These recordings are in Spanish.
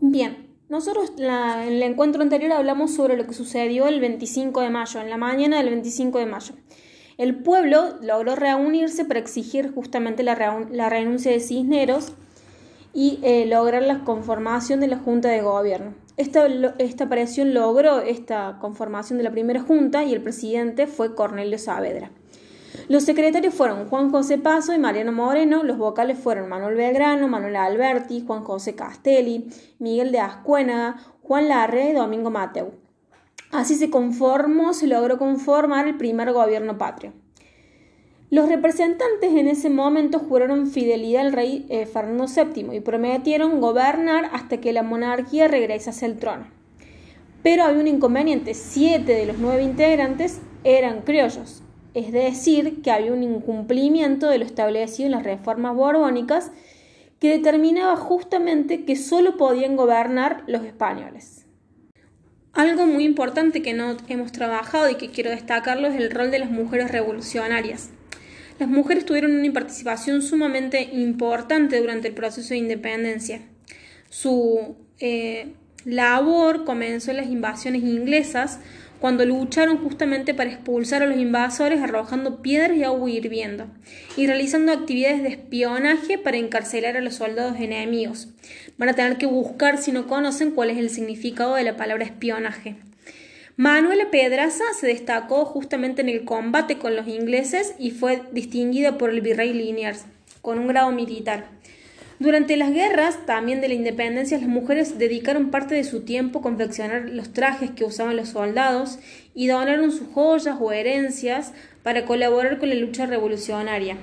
Bien, nosotros en el encuentro anterior hablamos sobre lo que sucedió el 25 de mayo, en la mañana del 25 de mayo. El pueblo logró reunirse para exigir justamente la, renuncia de Cisneros y eh, lograr la conformación de la Junta de Gobierno. Esta, esta aparición logró esta conformación de la primera Junta y el presidente fue Cornelio Saavedra. Los secretarios fueron Juan José Paso y Mariano Moreno, los vocales fueron Manuel Belgrano, Manuel Alberti, Juan José Castelli, Miguel de Ascuénaga, Juan Larre y Domingo Mateu. Así se conformó, se logró conformar el primer gobierno patrio. Los representantes en ese momento juraron fidelidad al rey eh, Fernando VII y prometieron gobernar hasta que la monarquía regresase al trono. Pero había un inconveniente, siete de los nueve integrantes eran criollos, es decir, que había un incumplimiento de lo establecido en las reformas borbónicas que determinaba justamente que solo podían gobernar los españoles. Algo muy importante que no hemos trabajado y que quiero destacarlo es el rol de las mujeres revolucionarias. Las mujeres tuvieron una participación sumamente importante durante el proceso de independencia. Su eh, labor comenzó en las invasiones inglesas, cuando lucharon justamente para expulsar a los invasores arrojando piedras y agua hirviendo, y realizando actividades de espionaje para encarcelar a los soldados enemigos. Van a tener que buscar si no conocen cuál es el significado de la palabra espionaje. Manuela Pedraza se destacó justamente en el combate con los ingleses y fue distinguida por el virrey Liniers con un grado militar. Durante las guerras, también de la independencia, las mujeres dedicaron parte de su tiempo a confeccionar los trajes que usaban los soldados y donaron sus joyas o herencias para colaborar con la lucha revolucionaria.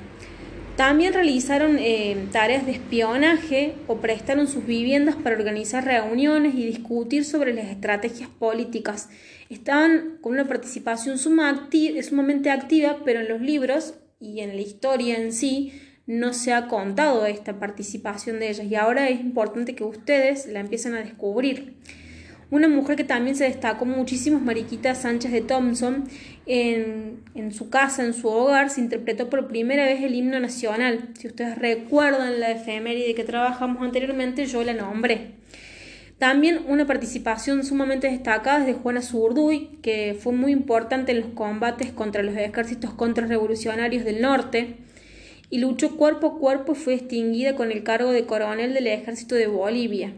También realizaron eh, tareas de espionaje o prestaron sus viviendas para organizar reuniones y discutir sobre las estrategias políticas. Estaban con una participación sumamente activa, pero en los libros y en la historia en sí no se ha contado esta participación de ellas y ahora es importante que ustedes la empiecen a descubrir. Una mujer que también se destacó muchísimo es Mariquita Sánchez de Thompson. En, en, su casa, en su hogar, se interpretó por primera vez el himno nacional. Si ustedes recuerdan la efeméride que trabajamos anteriormente, yo la nombré. También una participación sumamente destacada es de Juana Zurduy, que fue muy importante en los combates contra los ejércitos contrarrevolucionarios del norte y luchó cuerpo a cuerpo y fue extinguida con el cargo de coronel del ejército de Bolivia.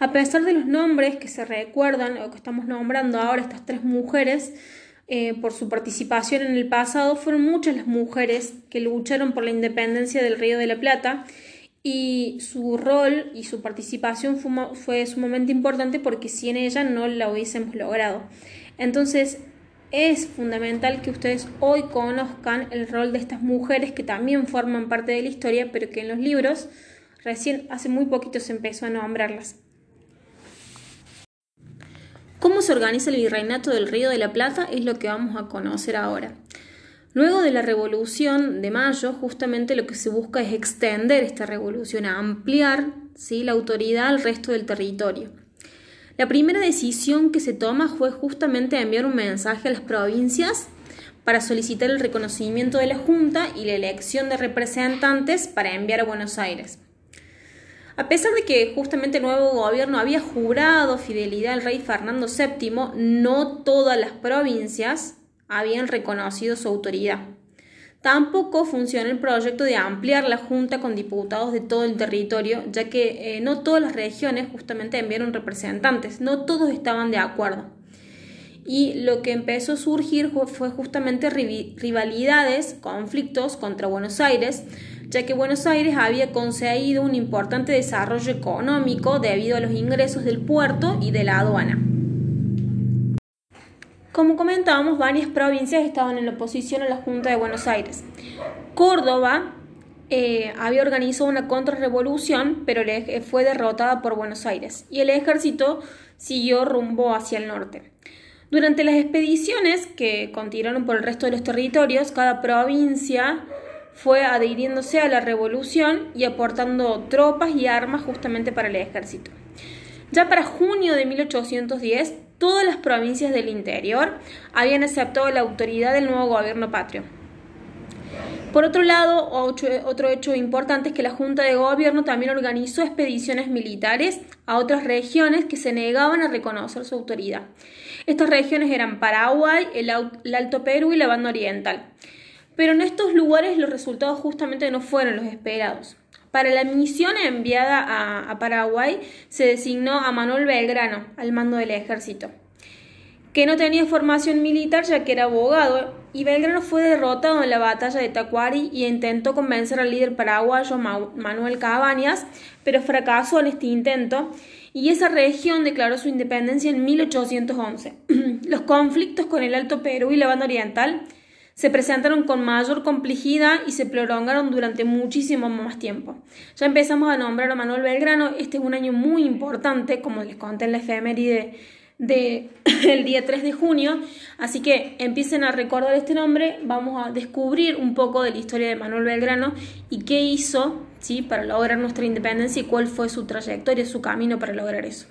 A pesar de los nombres que se recuerdan o que estamos nombrando ahora estas tres mujeres, eh, por su participación en el pasado, fueron muchas las mujeres que lucharon por la independencia del Río de la Plata y su rol y su participación fue, fue sumamente importante porque sin ella no la hubiésemos logrado. Entonces, es fundamental que ustedes hoy conozcan el rol de estas mujeres que también forman parte de la historia, pero que en los libros recién hace muy poquito se empezó a nombrarlas. ¿Cómo se organiza el virreinato del Río de la Plata? Es lo que vamos a conocer ahora. Luego de la Revolución de Mayo, justamente lo que se busca es extender esta revolución, ampliar ¿sí? la autoridad al resto del territorio. La primera decisión que se toma fue justamente enviar un mensaje a las provincias para solicitar el reconocimiento de la Junta y la elección de representantes para enviar a Buenos Aires. A pesar de que justamente el nuevo gobierno había jurado fidelidad al rey Fernando VII, no todas las provincias habían reconocido su autoridad. Tampoco funciona el proyecto de ampliar la Junta con diputados de todo el territorio, ya que eh, no todas las regiones justamente enviaron representantes, no todos estaban de acuerdo. Y lo que empezó a surgir fue justamente rivalidades, conflictos contra Buenos Aires, ya que Buenos Aires había conseguido un importante desarrollo económico debido a los ingresos del puerto y de la aduana. Como comentábamos, varias provincias estaban en oposición a la Junta de Buenos Aires. Córdoba eh, había organizado una contrarrevolución, pero fue derrotada por Buenos Aires y el ejército siguió rumbo hacia el norte. Durante las expediciones que continuaron por el resto de los territorios, cada provincia fue adhiriéndose a la revolución y aportando tropas y armas justamente para el ejército. Ya para junio de 1810, todas las provincias del interior habían aceptado la autoridad del nuevo gobierno patrio. Por otro lado, otro hecho importante es que la Junta de Gobierno también organizó expediciones militares a otras regiones que se negaban a reconocer su autoridad. Estas regiones eran Paraguay, el, Alto Perú y la Banda Oriental. Pero en estos lugares los resultados justamente no fueron los esperados. Para la misión enviada a, Paraguay se designó a Manuel Belgrano al mando del ejército que no tenía formación militar ya que era abogado, y Belgrano fue derrotado en la batalla de Tacuari y intentó convencer al líder paraguayo Manuel Cabañas, pero fracasó en este intento, y esa región declaró su independencia en 1811. Los conflictos con el Alto Perú y la banda oriental se presentaron con mayor complejidad y se prolongaron durante muchísimo más tiempo. Ya empezamos a nombrar a Manuel Belgrano, este es un año muy importante, como les conté en la efeméride del el día 3 de junio. Así que empiecen a recordar este nombre, vamos a descubrir un poco de la historia de Manuel Belgrano y qué hizo ¿sí? para lograr nuestra independencia y cuál fue su trayectoria, su camino para lograr eso.